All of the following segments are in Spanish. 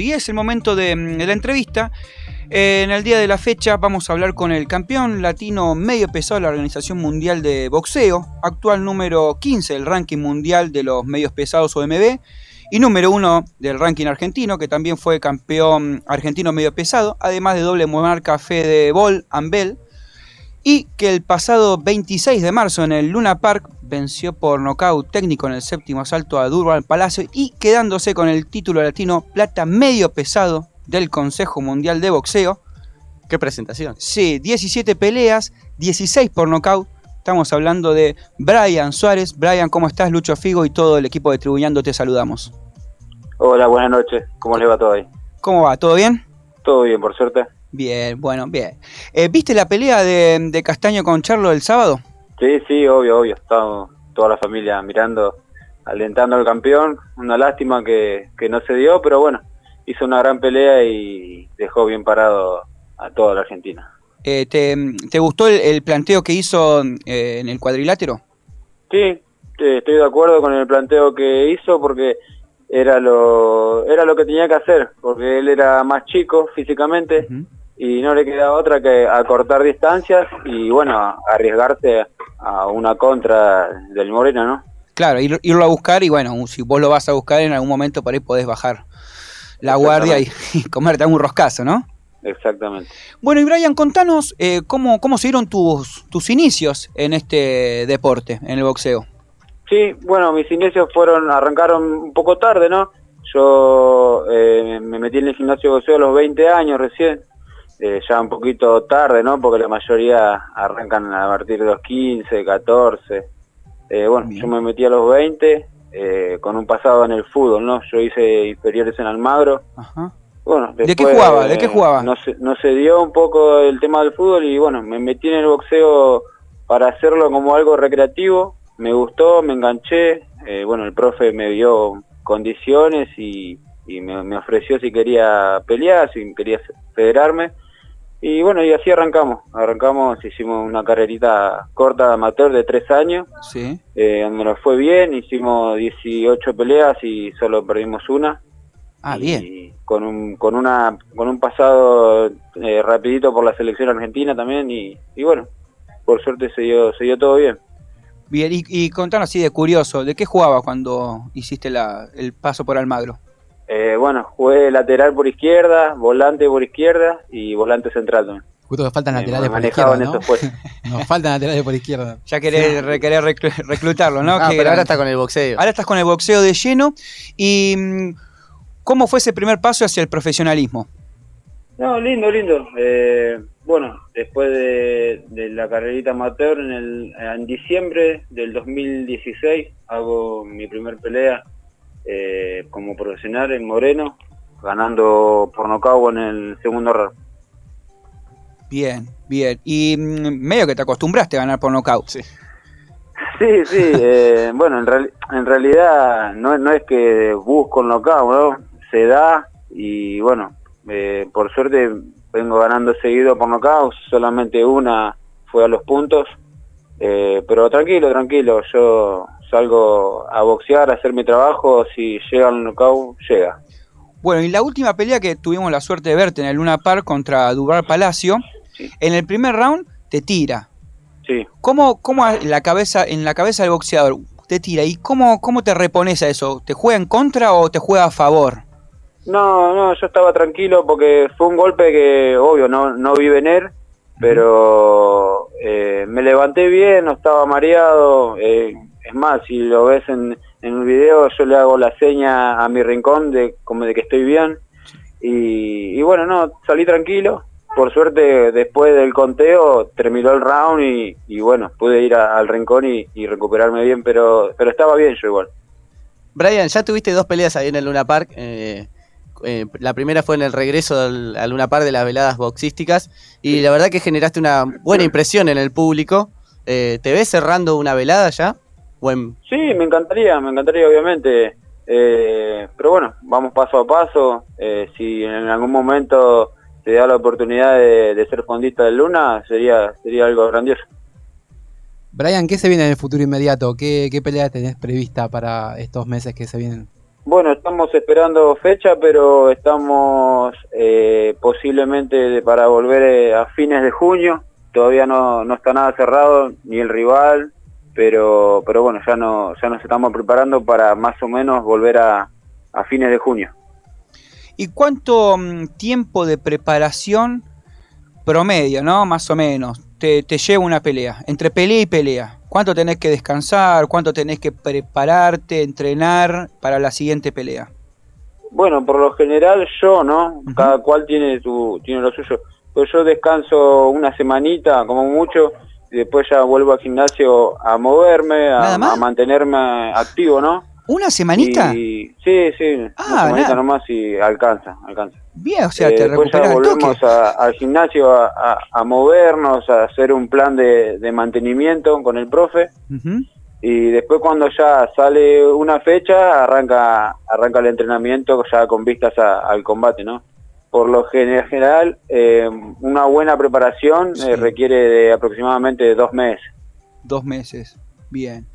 Y es el momento de, mm, la entrevista. Eh, en el día de la fecha vamos a hablar con el campeón latino medio pesado de la Organización Mundial de Boxeo, actual número 15 del ranking mundial de los medios pesados OMB y número 1 del ranking argentino, que también fue campeón argentino medio pesado, además de doble marca Fede Bol Ambel, y que el pasado 26 de marzo en el Luna Park venció por nocaut técnico en el séptimo asalto a Durban Palacio y quedándose con el título latino plata medio pesado del Consejo Mundial de Boxeo. ¿Qué presentación? Sí, 17 peleas, 16 por nocaut. Estamos hablando de Brian Suárez. Brian, ¿cómo estás? Lucho Figo y todo el equipo de Tribuñando te saludamos. Hola, buenas noches. ¿Cómo le va todo ahí? ¿Cómo va? ¿Todo bien? Todo bien, por suerte. Bien, bueno, bien. Eh, ¿Viste la pelea de, de, Castaño con Charlo el sábado? Sí, sí, obvio, obvio. Estamos toda la familia mirando, alentando al campeón. Una lástima que, que no se dio, pero bueno, hizo una gran pelea y dejó bien parado a toda la Argentina. Eh, ¿te, ¿te, gustó el, el, planteo que hizo eh, en el cuadrilátero? Sí, estoy de acuerdo con el planteo que hizo porque era lo era lo que tenía que hacer, porque él era más chico físicamente uh -huh. Y no le quedaba otra que acortar distancias y bueno, arriesgarse a una contra del Moreno, ¿no? Claro, ir, irlo a buscar y bueno, si vos lo vas a buscar en algún momento por ahí podés bajar la guardia y, y comerte un roscazo, ¿no? Exactamente. Bueno, y Brian, contanos eh, cómo, cómo se dieron tus, tus inicios en este deporte, en el boxeo. Sí, bueno, mis inicios fueron, arrancaron un poco tarde, ¿no? Yo eh, me metí en el gimnasio de boxeo a los 20 años recién, eh, ya un poquito tarde, ¿no? Porque la mayoría arrancan a partir de los 15, 14. Eh, bueno, Bien. yo me metí a los 20 eh, con un pasado en el fútbol, ¿no? Yo hice inferiores en Almagro. Ajá. Bueno, después, ¿De qué jugaba? ¿De qué jugaba? No se, no se dio un poco el tema del fútbol y bueno, me metí en el boxeo para hacerlo como algo recreativo. Me gustó, me enganché. Eh, bueno, el profe me dio condiciones y, y me, me, ofreció si quería pelear, si quería federarme. Y bueno, y así arrancamos. Arrancamos, hicimos una carrerita corta amateur de tres años. Sí. Eh, donde nos fue bien, hicimos 18 peleas y solo perdimos una. Ah, bien. Con un, con una, con un pasado eh, rapidito por la selección argentina también y, y, bueno, por suerte se dio, se dio todo bien. Bien, y, y contanos así de curioso, ¿de qué jugabas cuando hiciste la, el paso por Almagro? Eh, bueno, jugué lateral por izquierda, volante por izquierda y volante central también. Justo que faltan laterales por izquierda, ¿no? Nos faltan laterales por izquierda. Ya querés, sí. querés reclutarlo, ¿no? Ah, pero ahora está con el boxeo. Ahora estás con el boxeo de lleno y mm, ¿Cómo fue ese primer paso hacia el profesionalismo? No, lindo, lindo. Eh, bueno, después de, de, la carrerita amateur, en, el, en diciembre del 2016 hago mi primer pelea eh, como profesional en Moreno, ganando por nocaut en el segundo round. Bien, bien. Y mm, medio que te acostumbraste a ganar por nocaut. Sí. Sí, sí. eh, bueno, en, real, en realidad no, no es que busco el knockout, ¿no? se da y bueno, eh, por suerte vengo ganando seguido por nocaut, solamente una fue a los puntos, eh, pero tranquilo, tranquilo, yo salgo a boxear, a hacer mi trabajo, si llega el knockout, llega. Bueno, y la última pelea que tuvimos la suerte de verte en el Luna Park contra Dubar Palacio, sí. en el primer round te tira. Sí. ¿Cómo, cómo la cabeza, en la cabeza del boxeador te tira? ¿Y cómo, cómo te repones a eso? ¿Te juega en contra o te juega a favor? No, no, yo estaba tranquilo porque fue un golpe que, obvio, no, no vi venir, pero eh, me levanté bien, no estaba mareado. Eh, es más, si lo ves en, en el video, yo le hago la seña a mi rincón de como de que estoy bien. Y, y bueno, no, salí tranquilo. Por suerte, después del conteo, terminó el round y, y bueno, pude ir a, al rincón y, y recuperarme bien, pero, pero estaba bien yo igual. Brian, ya tuviste dos peleas ahí en el Luna Park. Eh, eh, la primera fue en el regreso al, al Luna Park de las veladas boxísticas y la verdad que generaste una buena impresión en el público. Eh, ¿Te ves cerrando una velada ya? Sí, me encantaría, me encantaría obviamente. Eh, pero bueno, vamos paso a paso. Eh, si en algún momento te da la oportunidad de, de, ser fondista de Luna, sería, sería algo grandioso. Brian, ¿qué se viene en el futuro inmediato? ¿Qué, qué pelea tenés prevista para estos meses que se vienen? Bueno, estamos esperando fecha, pero estamos eh, posiblemente para volver eh, a fines de junio. Todavía no, no está nada cerrado, ni el rival, pero, pero bueno, ya, no, ya nos estamos preparando para más o menos volver a, a fines de junio. ¿Y cuánto mm, tiempo de preparación promedio, no? Más o menos, te, te lleva una pelea, entre pelea y pelea. ¿Cuánto tenés que descansar? ¿Cuánto tenés que prepararte, entrenar para la siguiente pelea? Bueno, por lo general yo, ¿no? Cada cual tiene su tiene lo suyo. Pues yo descanso una semanita, como mucho, y después ya vuelvo al gimnasio a moverme, a, a mantenerme activo, ¿no? ¿Una semanita? sí, sí, ah, una semanita nomás y alcanza, alcanza. Bien, o sea, te eh, Después ya volvemos al gimnasio a, movernos, a hacer un plan de, mantenimiento con el profe. Y después cuando ya sale una fecha, arranca arranca el entrenamiento ya con vistas al combate, ¿no? Por lo general, eh, una buena preparación eh, requiere de aproximadamente dos meses. Dos meses, bien.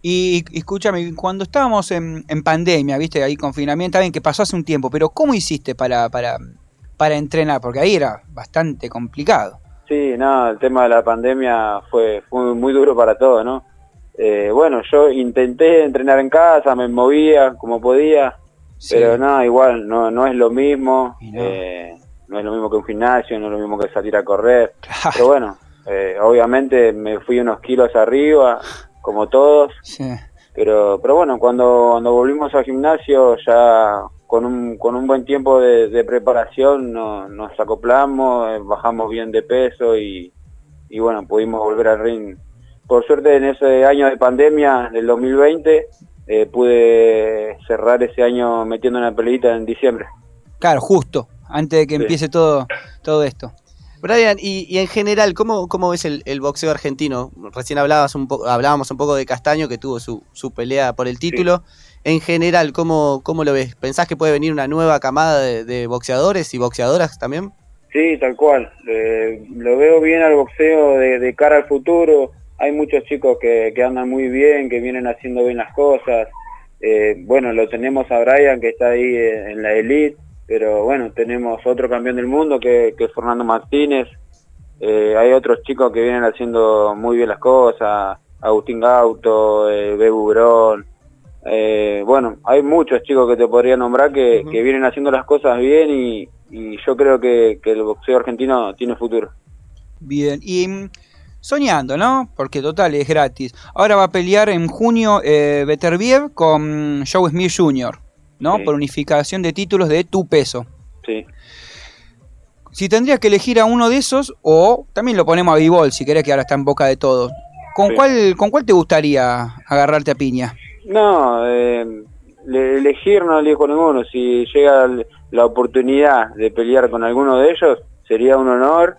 Y, escúchame, cuando estábamos en, pandemia, viste, ahí confinamiento, bien que pasó hace un tiempo, pero ¿cómo hiciste para, para, para entrenar? Porque ahí era bastante complicado. Sí, no, el tema de la pandemia fue, fue muy duro para todos, ¿no? Eh, bueno, yo intenté entrenar en casa, me movía como podía, pero no, igual, no, no es lo mismo, no. Eh, no. es lo mismo que un gimnasio, no es lo mismo que salir a correr, pero bueno, eh, obviamente me fui unos kilos arriba, como todos. Pero, pero bueno, cuando, cuando volvimos al gimnasio ya con un, con un buen tiempo de, preparación nos acoplamos, eh, bajamos bien de peso y, y bueno, pudimos volver al ring. Por suerte en ese año de pandemia del 2020 eh, pude cerrar ese año metiendo una pelita en diciembre. Claro, justo, antes de que empiece todo, todo esto. Brian, y, en general, ¿cómo, cómo ves el, boxeo argentino? Recién hablabas un hablábamos un poco de Castaño, que tuvo su, su pelea por el título. En general, ¿cómo, ¿cómo lo ves? ¿Pensás que puede venir una nueva camada de, boxeadores y boxeadoras también? Sí, tal cual. Eh, lo veo bien al boxeo de, cara al futuro. Hay muchos chicos que, que, andan muy bien, que vienen haciendo bien las cosas. Eh, bueno, lo tenemos a Brian, que está ahí en la elite pero bueno, tenemos otro campeón del mundo que, que es Fernando Martínez, eh, hay otros chicos que vienen haciendo muy bien las cosas, Agustín Gauto, eh, Bebu Brón, eh, bueno, hay muchos chicos que te podría nombrar que, que vienen haciendo las cosas bien y, y yo creo que, que, el boxeo argentino tiene futuro. Bien, y mm, soñando, ¿no? Porque total es gratis. Ahora va a pelear en junio eh, Beterbiev con Joe Smith Jr. ¿no? Por unificación de títulos de tu peso. Sí. Si tendrías que elegir a uno de esos, o también lo ponemos a b si querés que ahora está en boca de todos. ¿Con, cuál, ¿Con cuál te gustaría agarrarte a piña? No, eh, elegir no elijo ninguno. Si llega la oportunidad de pelear con alguno de ellos, sería un honor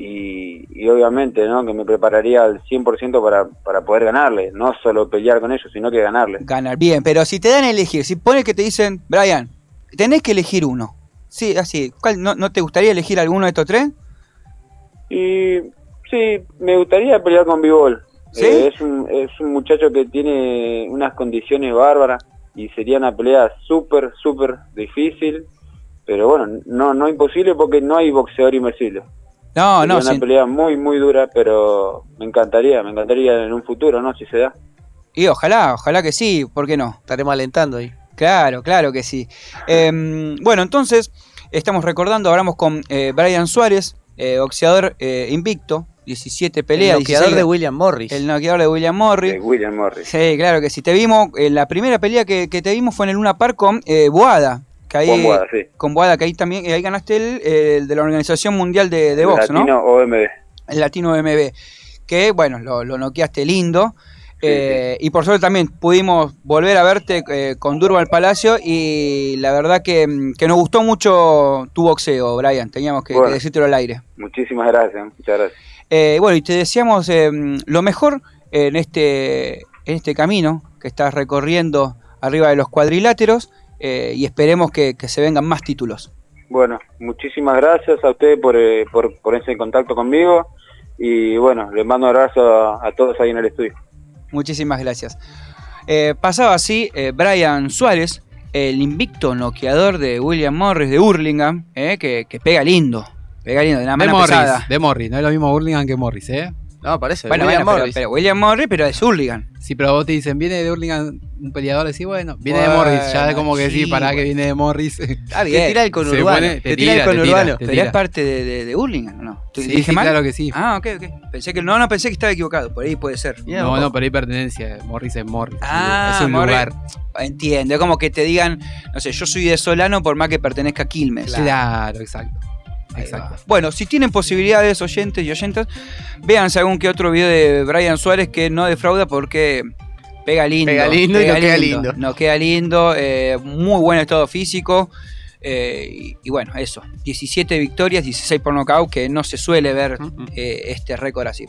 y, obviamente ¿no? que me prepararía al 100% para, para poder ganarle, no solo pelear con ellos, sino que ganarle. Ganar, bien, pero si te dan a elegir, si pones que te dicen, Brian, tenés que elegir uno, sí, así, ¿cuál, no, no, te gustaría elegir alguno de estos tres? Y sí, me gustaría pelear con Bivol. Eh, es, un, es un muchacho que tiene unas condiciones bárbaras y sería una pelea súper, súper difícil, pero bueno, no, no imposible porque no hay boxeador invencible. No, no, una pelea muy, muy dura, pero me encantaría, me encantaría en un futuro, ¿no? Si se da. Y ojalá, ojalá que sí, ¿por qué no? Estaremos alentando ahí. Claro, claro que sí. Em, bueno, entonces, estamos recordando, hablamos con eh, Brian Suárez, eh, boxeador eh, invicto, 17 peleas. El noqueador de William Morris. El noqueador de William Morris. De William Morris. Sí, claro que sí. Te vimos, en la primera pelea que, que te vimos fue en el Luna Park con Boada, con Boada, sí. Con Boada, que ahí también ahí ganaste el, de la Organización Mundial de, de Box, ¿no? Latino OMB. El Latino OMB. Que, bueno, lo, lo noqueaste lindo. Eh, y por suerte también pudimos volver a verte eh, con Durban Palacio y la verdad que, que, nos gustó mucho tu boxeo, Brian. Teníamos que, bueno, decírtelo al aire. Muchísimas gracias, muchas gracias. Eh, bueno, y te deseamos lo mejor en este, en este camino que estás recorriendo arriba de los cuadriláteros. Eh, y esperemos que, se vengan más títulos. Bueno, muchísimas gracias a ustedes por, eh, por ponerse en contacto conmigo y bueno, les mando un abrazo a, todos ahí en el estudio. Muchísimas gracias. Eh, pasaba así Brian Suárez, el invicto noqueador de William Morris de Hurlingham, eh, que, pega lindo. Pega lindo, de la mano Morris, De Morris, no es lo mismo Hurlingham que Morris, ¿eh? No, parece. Bueno, William Morris. Pero, William Morris, pero es Hurlingham. Sí, pero vos te dicen, viene de Hurlingham un peleador, decís, bueno, viene de Morris. Ya como que sí, para que viene de Morris. Ah, bien. Te tira el conurbano. te, tira, el conurbano. Pero es parte de, de, de Hurlingham, ¿no? Sí, ¿Dije mal? claro que sí. Ah, ok, ok. Pensé que, no, no, pensé que estaba equivocado. Por ahí puede ser. no, no, pero hay pertenencia. Morris es Morris. Ah, es un lugar. Entiendo. Es como que te digan, no sé, yo soy de Solano por más que pertenezca a Quilmes. Claro, exacto. Bueno, si tienen posibilidades, oyentes y oyentas, véanse algún que otro video de Brian Suárez que no defrauda porque pega lindo. Pega lindo y no queda lindo. No queda lindo, eh, muy buen estado físico. Eh, y, bueno, eso, 17 victorias, 16 por nocaut, que no se suele ver eh, este récord así.